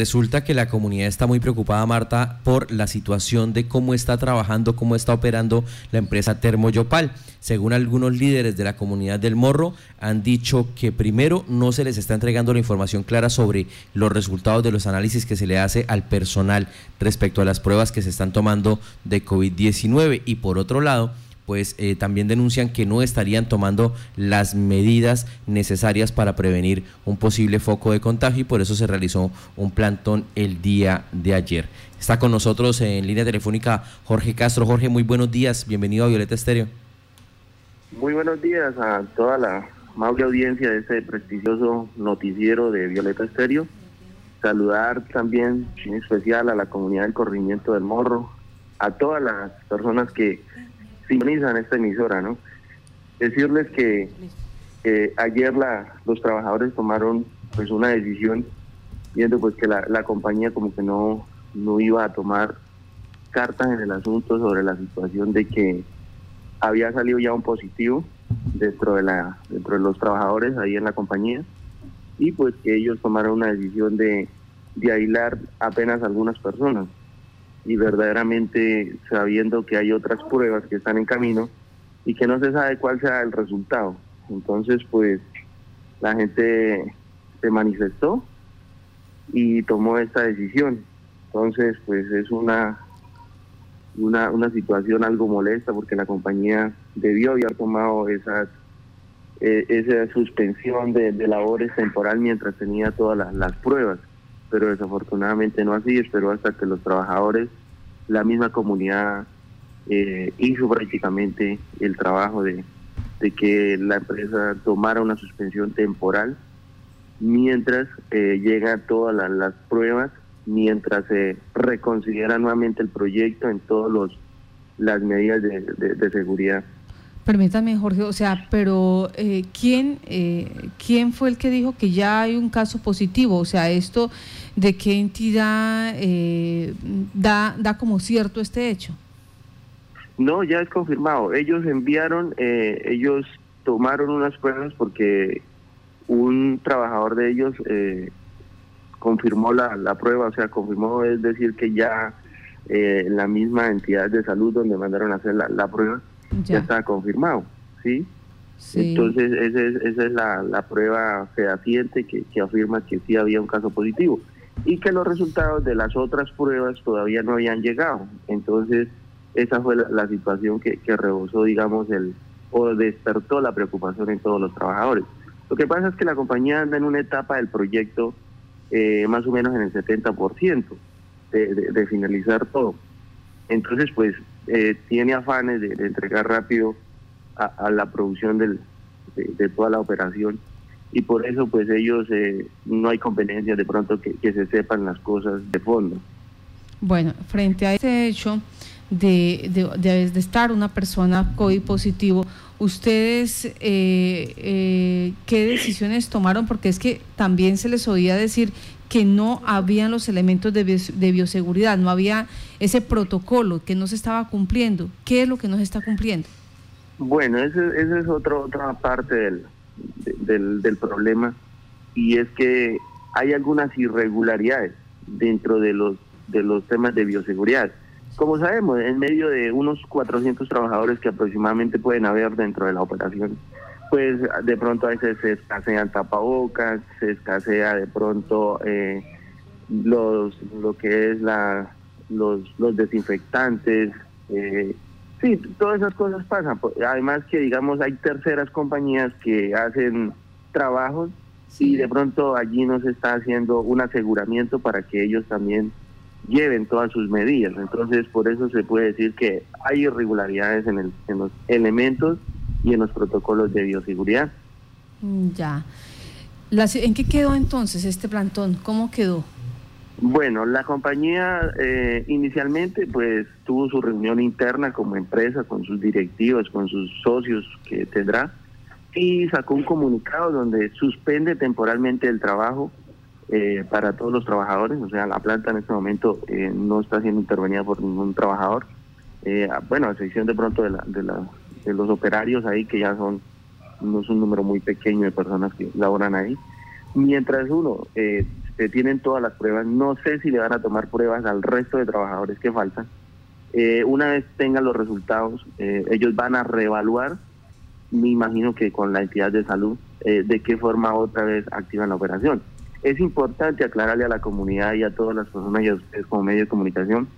Resulta que la comunidad está muy preocupada, Marta, por la situación de cómo está trabajando, cómo está operando la empresa Termoyopal. Según algunos líderes de la comunidad del Morro, han dicho que primero no se les está entregando la información clara sobre los resultados de los análisis que se le hace al personal respecto a las pruebas que se están tomando de COVID-19 y por otro lado, pues eh, también denuncian que no estarían tomando las medidas necesarias para prevenir un posible foco de contagio y por eso se realizó un plantón el día de ayer. Está con nosotros en línea telefónica Jorge Castro. Jorge, muy buenos días. Bienvenido a Violeta Estéreo. Muy buenos días a toda la amable audiencia de este prestigioso noticiero de Violeta Estéreo. Saludar también en especial a la comunidad del corrimiento del Morro, a todas las personas que sintonizan esta emisora, ¿no? Decirles que ayer la, los trabajadores tomaron pues una decisión viendo pues que la, la compañía como que no, no iba a tomar cartas en el asunto sobre la situación de que había salido ya un positivo dentro de la dentro de los trabajadores ahí en la compañía y pues que ellos tomaron una decisión de, de aislar apenas algunas personas y verdaderamente sabiendo que hay otras pruebas que están en camino y que no se sabe cuál sea el resultado. Entonces, pues la gente se manifestó y tomó esta decisión. Entonces, pues es una, una, una situación algo molesta porque la compañía debió haber tomado esa, eh, esa suspensión de, labores temporal mientras tenía todas las, las pruebas pero desafortunadamente no así, esperó hasta que los trabajadores, la misma comunidad eh, hizo prácticamente el trabajo de, que la empresa tomara una suspensión temporal mientras eh, llegan todas las, pruebas, mientras se reconsidera nuevamente el proyecto en todas las medidas de seguridad. Permítame, Jorge, o sea, pero eh, ¿quién, eh, ¿quién fue el que dijo que ya hay un caso positivo? O sea, ¿esto de qué entidad eh, da, da como cierto este hecho? No, ya es confirmado. Ellos enviaron, eh, ellos tomaron unas pruebas porque un trabajador de ellos confirmó la, la prueba, o sea, confirmó, es decir, que ya la misma entidad de salud donde mandaron a hacer la, la prueba ya, está confirmado, ¿sí? Entonces, esa es, esa es la, la prueba fehaciente que, que afirma que sí había un caso positivo y que los resultados de las otras pruebas todavía no habían llegado. Entonces, esa fue la, situación que, que rebosó, digamos, el o despertó la preocupación en todos los trabajadores. Lo que pasa es que la compañía anda en una etapa del proyecto eh, más o menos en el 70% de, de, de finalizar todo. Entonces, pues eh, tiene afanes de, entregar rápido a, la producción del, de, toda la operación y por eso pues ellos eh, no hay conveniencia de pronto que, se sepan las cosas de fondo. Bueno, frente a ese hecho de, de, de estar una persona COVID positivo, ¿ustedes eh, qué decisiones tomaron? Porque es que también se les oía decir que no habían los elementos de, de, bioseguridad, no había ese protocolo que no se estaba cumpliendo. ¿Qué es lo que no se está cumpliendo? Bueno, esa es otro, otra parte del, del, del problema y es que hay algunas irregularidades dentro de los, de los temas de bioseguridad. Como sabemos, en medio de unos 400 trabajadores que aproximadamente pueden haber dentro de la operación, pues de pronto a veces se escasean tapabocas, se escasea de pronto eh, los lo que es la los, los desinfectantes, eh, sí, todas esas cosas pasan. Además que digamos hay terceras compañías que hacen trabajos y de pronto allí no se está haciendo un aseguramiento para que ellos también lleven todas sus medidas. Entonces, por eso se puede decir que hay irregularidades en, el, en los elementos y en los protocolos de bioseguridad. Ya. ¿En qué quedó entonces este plantón? ¿Cómo quedó? Bueno, la compañía eh, inicialmente pues tuvo su reunión interna como empresa con sus directivos, con sus socios que tendrá y sacó un comunicado donde suspende temporalmente el trabajo eh, para todos los trabajadores, o sea, la planta en este momento eh, no está siendo intervenida por ningún trabajador, bueno, a excepción de pronto de la, de la de los operarios ahí, que ya son, no es un número muy pequeño de personas que laboran ahí. Mientras uno eh, se tienen todas las pruebas. No sé si le van a tomar pruebas al resto de trabajadores que faltan. Eh, una vez tengan los resultados, eh, ellos van a reevaluar, me imagino que con la entidad de salud, eh, de qué forma otra vez activan la operación. Es importante aclararle a la comunidad y a todas las personas y a ustedes como medio de comunicación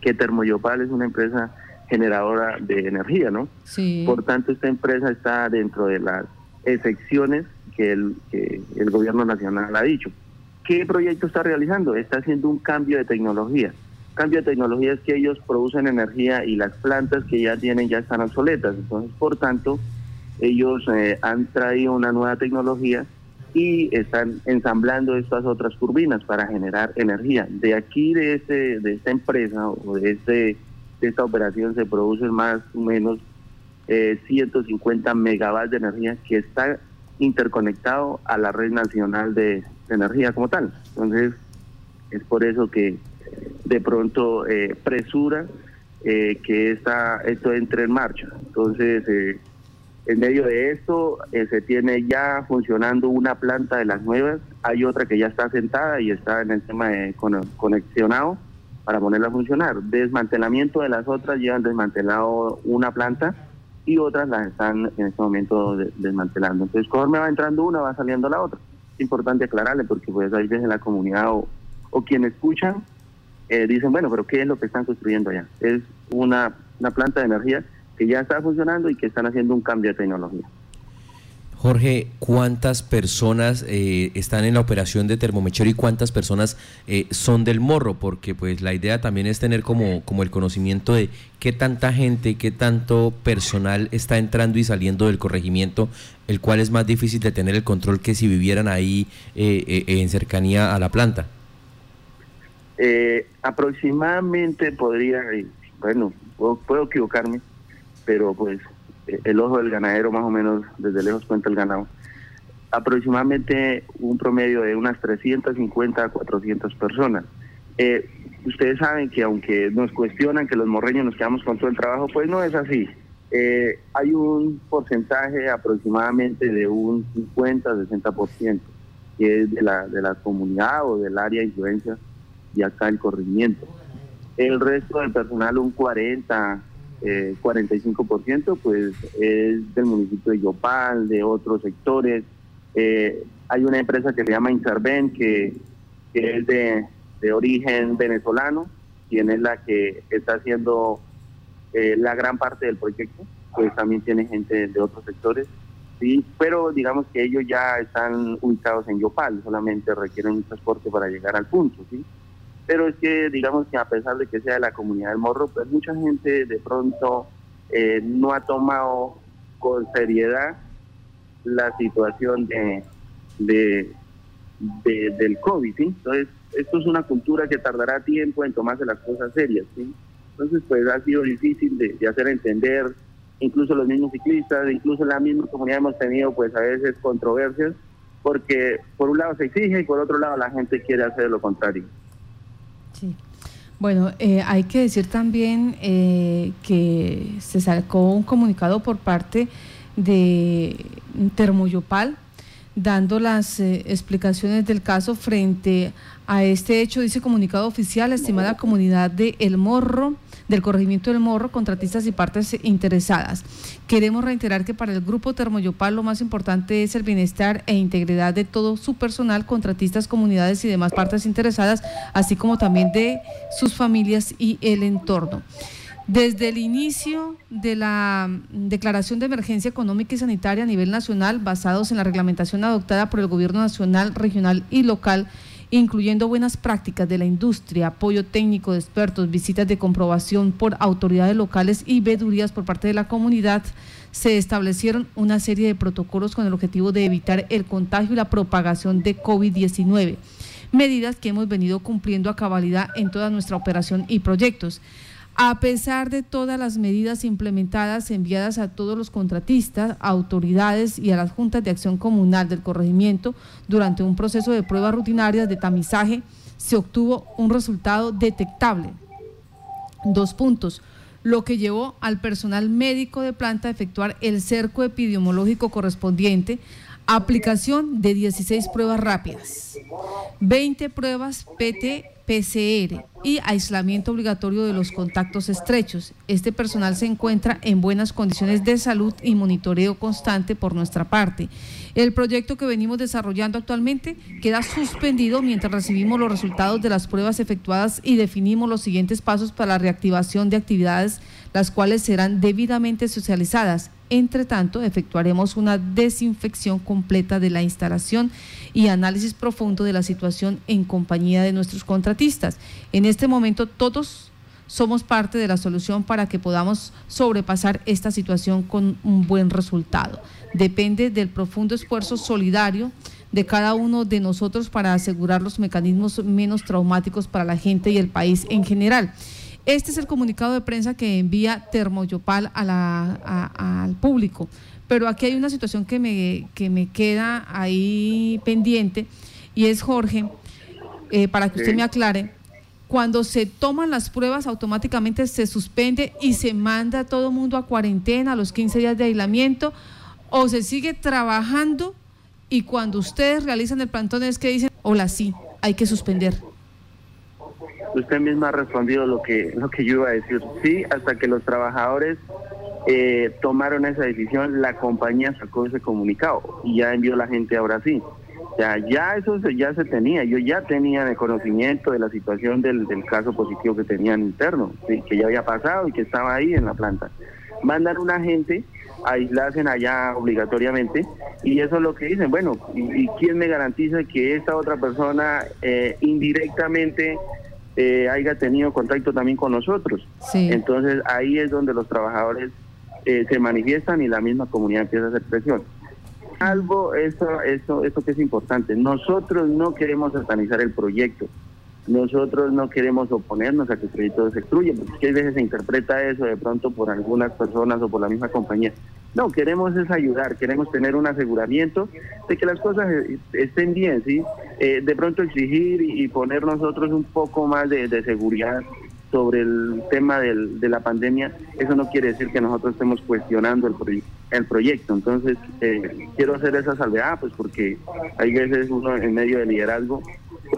que Termoyopal es una empresa generadora de energía, ¿no? Sí. Por tanto, esta empresa está dentro de las excepciones que el, que el gobierno nacional ha dicho. ¿Qué proyecto está realizando? Está haciendo un cambio de tecnología. Cambio de tecnología es que ellos producen energía y las plantas que ya tienen ya están obsoletas. Entonces, por tanto, ellos eh, han traído una nueva tecnología y están ensamblando estas otras turbinas para generar energía. De aquí, de, este, de esta empresa o de, este, esta operación, se producen más o menos eh, 150 megawatts de energía que está interconectado a la red nacional de, energía como tal. Entonces, es por eso que de pronto eh, presura eh, que esta, esto entre en marcha. Entonces, eh, en medio de esto eh, se tiene ya funcionando una planta de las nuevas, hay otra que ya está sentada y está en el tema de conexionado para ponerla a funcionar. Desmantelamiento de las otras, han desmantelado una planta y otras las están en este momento desmantelando. Entonces, conforme va entrando una, va saliendo la otra. Es importante aclararle porque pues hay veces la comunidad o, quienes escuchan eh, dicen, bueno, pero ¿qué es lo que están construyendo allá? Es una, una planta de energía que ya está funcionando y que están haciendo un cambio de tecnología. Jorge, ¿cuántas personas eh, están en la operación de termomechero y cuántas personas eh, son del morro? Porque pues la idea también es tener como, como el conocimiento de qué tanta gente, qué tanto personal está entrando y saliendo del corregimiento, el cual es más difícil de tener el control que si vivieran ahí eh, en cercanía a la planta. aproximadamente podría, bueno, puedo equivocarme, pero pues el ojo del ganadero más o menos desde lejos cuenta el ganado. Aproximadamente un promedio de unas 350 a 400 personas. Eh, ustedes saben que aunque nos cuestionan que los morreños nos quedamos con todo el trabajo, pues no es así. Eh, hay un porcentaje aproximadamente de un 50-60% que es de la, de la comunidad o del área de influencia de acá el corrimiento. El resto del personal, un 40, eh, 45% pues es del municipio de Yopal, de otros sectores. Eh, hay una empresa que se llama Interven que, es de, de, origen venezolano, quien es la que está haciendo eh, la gran parte del proyecto, pues también tiene gente de otros sectores. Sí, pero digamos que ellos ya están ubicados en Yopal, solamente requieren un transporte para llegar al punto, ¿sí? Pero es que digamos que a pesar de que sea de la comunidad del morro, pues mucha gente de pronto eh, no ha tomado con seriedad la situación de, de, del COVID, ¿sí? Entonces, esto es una cultura que tardará tiempo en tomarse las cosas serias, ¿sí? Entonces, pues ha sido difícil de, de hacer entender, incluso los mismos ciclistas, incluso la misma comunidad hemos tenido pues a veces controversias, porque por un lado se exige y por otro lado la gente quiere hacer lo contrario. Sí. Bueno, eh, hay que decir también eh, que se sacó un comunicado por parte de Termoyopal dando las eh, explicaciones del caso frente a este hecho, dice comunicado oficial, estimada comunidad de El Morro, del corregimiento del Morro, contratistas y partes interesadas. Queremos reiterar que para el grupo Termoyopal lo más importante es el bienestar e integridad de todo su personal, contratistas, comunidades y demás partes interesadas, así como también de sus familias y el entorno. Desde el inicio de la declaración de emergencia económica y sanitaria a nivel nacional, basados en la reglamentación adoptada por el Gobierno Nacional, Regional y Local, incluyendo buenas prácticas de la industria, apoyo técnico de expertos, visitas de comprobación por autoridades locales y vedurías por parte de la comunidad, se establecieron una serie de protocolos con el objetivo de evitar el contagio y la propagación de COVID-19, medidas que hemos venido cumpliendo a cabalidad en toda nuestra operación y proyectos. A pesar de todas las medidas implementadas enviadas a todos los contratistas, autoridades y a las juntas de acción comunal del corregimiento durante un proceso de pruebas rutinarias de tamizaje, se obtuvo un resultado detectable. Dos puntos lo que llevó al personal médico de planta a efectuar el cerco epidemiológico correspondiente Aplicación de 16 pruebas rápidas, 20 pruebas PT-PCR y aislamiento obligatorio de los contactos estrechos. Este personal se encuentra en buenas condiciones de salud y monitoreo constante por nuestra parte. El proyecto que venimos desarrollando actualmente queda suspendido mientras recibimos los resultados de las pruebas efectuadas y definimos los siguientes pasos para la reactivación de actividades, las cuales serán debidamente socializadas entre tanto, efectuaremos una desinfección completa de la instalación y análisis profundo de la situación en compañía de nuestros contratistas. En este momento todos somos parte de la solución para que podamos sobrepasar esta situación con un buen resultado. Depende del profundo esfuerzo solidario de cada uno de nosotros para asegurar los mecanismos menos traumáticos para la gente y el país en general. Este es el comunicado de prensa que envía Termoyopal a la, al público. Pero aquí hay una situación que me, que me queda ahí pendiente y es Jorge, eh, para que usted me aclare, cuando se toman las pruebas automáticamente se suspende y se manda a todo el mundo a cuarentena, a los 15 días de aislamiento, o se sigue trabajando y cuando ustedes realizan el plantón es que dicen, hola, sí, hay que suspender usted misma ha respondido lo que, lo que yo iba a decir. Sí, hasta que los trabajadores eh, tomaron esa decisión, la compañía sacó ese comunicado y ya envió la gente ahora sí. Ya, ya eso ya se tenía, yo ya tenía el conocimiento de la situación del, del caso positivo que tenían interno, que ya había pasado y que estaba ahí en la planta. Mandan una gente a aislarse allá obligatoriamente y eso es lo que dicen, bueno, ¿y, quién me garantiza que esta otra persona eh, indirectamente eh, haya tenido contacto también con nosotros. Entonces ahí es donde los trabajadores eh, se manifiestan y la misma comunidad empieza a hacer presión. Algo, eso, eso, eso que es importante, nosotros no queremos satanizar el proyecto, nosotros no queremos oponernos a que el proyecto se destruya, porque a veces se interpreta eso de pronto por algunas personas o por la misma compañía. No, queremos es ayudar, queremos tener un aseguramiento de que las cosas eh, estén bien, ¿sí? Eh, de pronto exigir y, poner nosotros un poco más de, seguridad sobre el tema del, de la pandemia, eso no quiere decir que nosotros estemos cuestionando el, el proyecto. Entonces, eh, quiero hacer esa salvedad, pues porque hay veces uno en medio de liderazgo,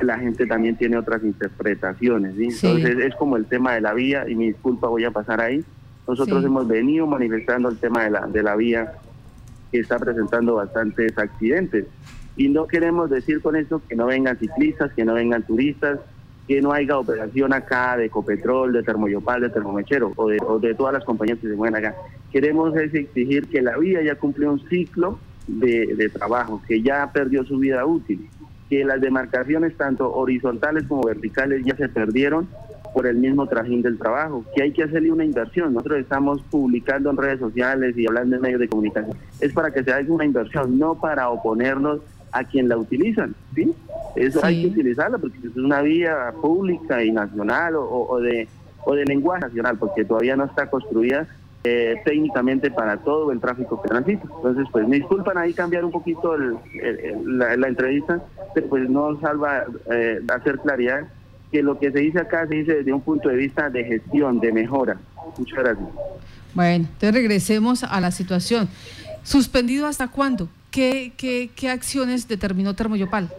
la gente también tiene otras interpretaciones. ¿sí? Entonces, es como el tema de la vía, y mi disculpa, voy a pasar ahí nosotros hemos venido manifestando el tema de la, de la vía que está presentando bastantes accidentes. Y no queremos decir con eso que no vengan ciclistas, que no vengan turistas, que no haya operación acá de Copetrol, de Termoyopal, de Termomechero o de, o de todas las compañías que se mueven acá. Queremos exigir que la vía ya cumplió un ciclo de, de trabajo, que ya perdió su vida útil, que las demarcaciones tanto horizontales como verticales ya se perdieron por el mismo trajín del trabajo, que hay que hacerle una inversión. Nosotros estamos publicando en redes sociales y hablando en medios de comunicación. Es para que se haga una inversión, no para oponernos a quien la utilizan. ¿sí? Eso hay que utilizarla porque es una vía pública y nacional o, de, o de lenguaje nacional, porque todavía no está construida eh, técnicamente para todo el tráfico que transita. Entonces, pues me disculpan ahí cambiar un poquito la, entrevista, pero pues no salva eh, hacer claridad que lo que se dice acá se dice desde un punto de vista de gestión, de mejora. Muchas gracias. Bueno, entonces regresemos a la situación. ¿Suspendido hasta cuándo? ¿Qué, qué, qué acciones determinó Termoyopal?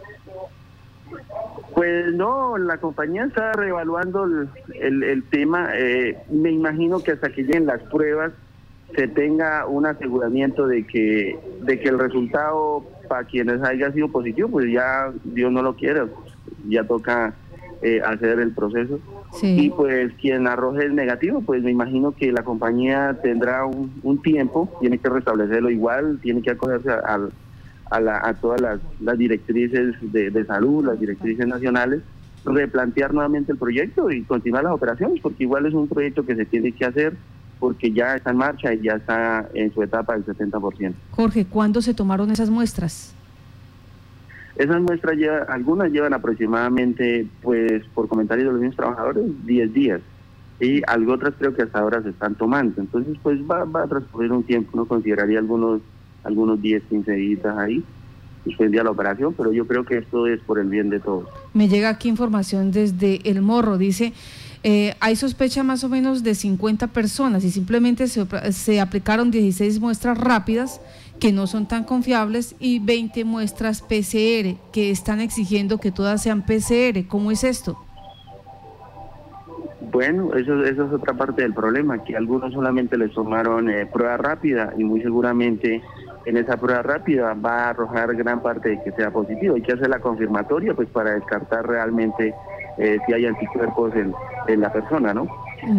Pues no, la compañía está reevaluando el, el, tema. Eh, me imagino que hasta que lleguen las pruebas se tenga un aseguramiento de que, de que el resultado para quienes haya sido positivo, pues ya Dios no lo quiere, ya toca eh, hacer el proceso. Y pues quien arroje el negativo, pues me imagino que la compañía tendrá un, tiempo, tiene que restablecerlo igual, tiene que acogerse a, a, a todas las, directrices de, salud, las directrices nacionales, replantear nuevamente el proyecto y continuar las operaciones, porque igual es un proyecto que se tiene que hacer porque ya está en marcha y ya está en su etapa del 70%. Jorge, ¿cuándo se tomaron esas muestras? Esas muestras, lleva, algunas llevan aproximadamente, pues por comentarios de los mismos trabajadores, 10 días. Y algo otras creo que hasta ahora se están tomando. Entonces, pues va, va a transcurrir un tiempo. Uno consideraría algunos, algunos 10, 15 días ahí. Suspendía la operación, pero yo creo que esto es por el bien de todos. Me llega aquí información desde El Morro. Dice, eh, hay sospecha más o menos de 50 personas y simplemente se, se aplicaron 16 muestras rápidas que no son tan confiables y 20 muestras PCR que están exigiendo que todas sean PCR. ¿Cómo es esto? Bueno, eso, eso es otra parte del problema, que algunos solamente les tomaron eh, prueba rápida y muy seguramente en esa prueba rápida va a arrojar gran parte de que sea positivo. Hay que hacer la confirmatoria pues para descartar realmente eh, si hay anticuerpos en, la persona, ¿no?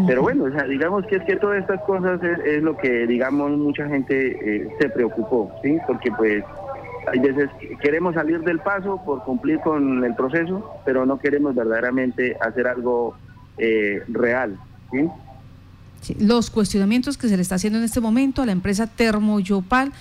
Pero bueno, o sea, digamos que es que todas estas cosas es, lo que, digamos, mucha gente eh, se preocupó, ¿sí? Porque pues hay veces queremos salir del paso por cumplir con el proceso, pero no queremos verdaderamente hacer algo eh, real, ¿sí? los cuestionamientos que se le está haciendo en este momento a la empresa Termoyopal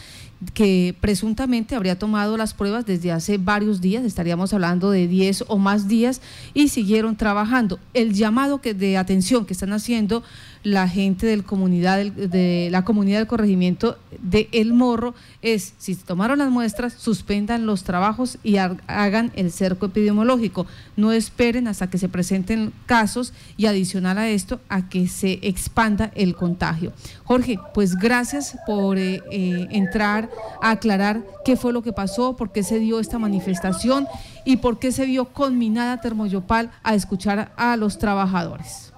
que presuntamente habría tomado las pruebas desde hace varios días, estaríamos hablando de 10 o más días, y siguieron trabajando. El llamado que, de atención que están haciendo la gente comunidad, de la comunidad del corregimiento de El Morro es, si tomaron las muestras, suspendan los trabajos y hagan el cerco epidemiológico. No esperen hasta que se presenten casos y adicional a esto, a que se expanda el contagio. Jorge, pues gracias por eh, eh, entrar a aclarar qué fue lo que pasó, por qué se dio esta manifestación y por qué se vio conminada Termoyopal a escuchar a los trabajadores.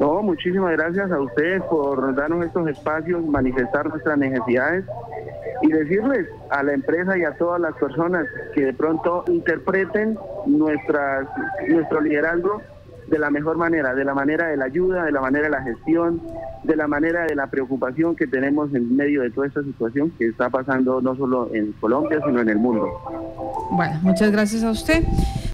No, muchísimas gracias a ustedes por darnos estos espacios, manifestar nuestras necesidades y decirles a la empresa y a todas las personas que de pronto interpreten nuestras, nuestro liderazgo de la mejor manera, de la manera de la ayuda, de la manera de la gestión, de la manera de la preocupación que tenemos en medio de toda esta situación que está pasando no solo en Colombia, sino en el mundo. Bueno, muchas gracias a usted.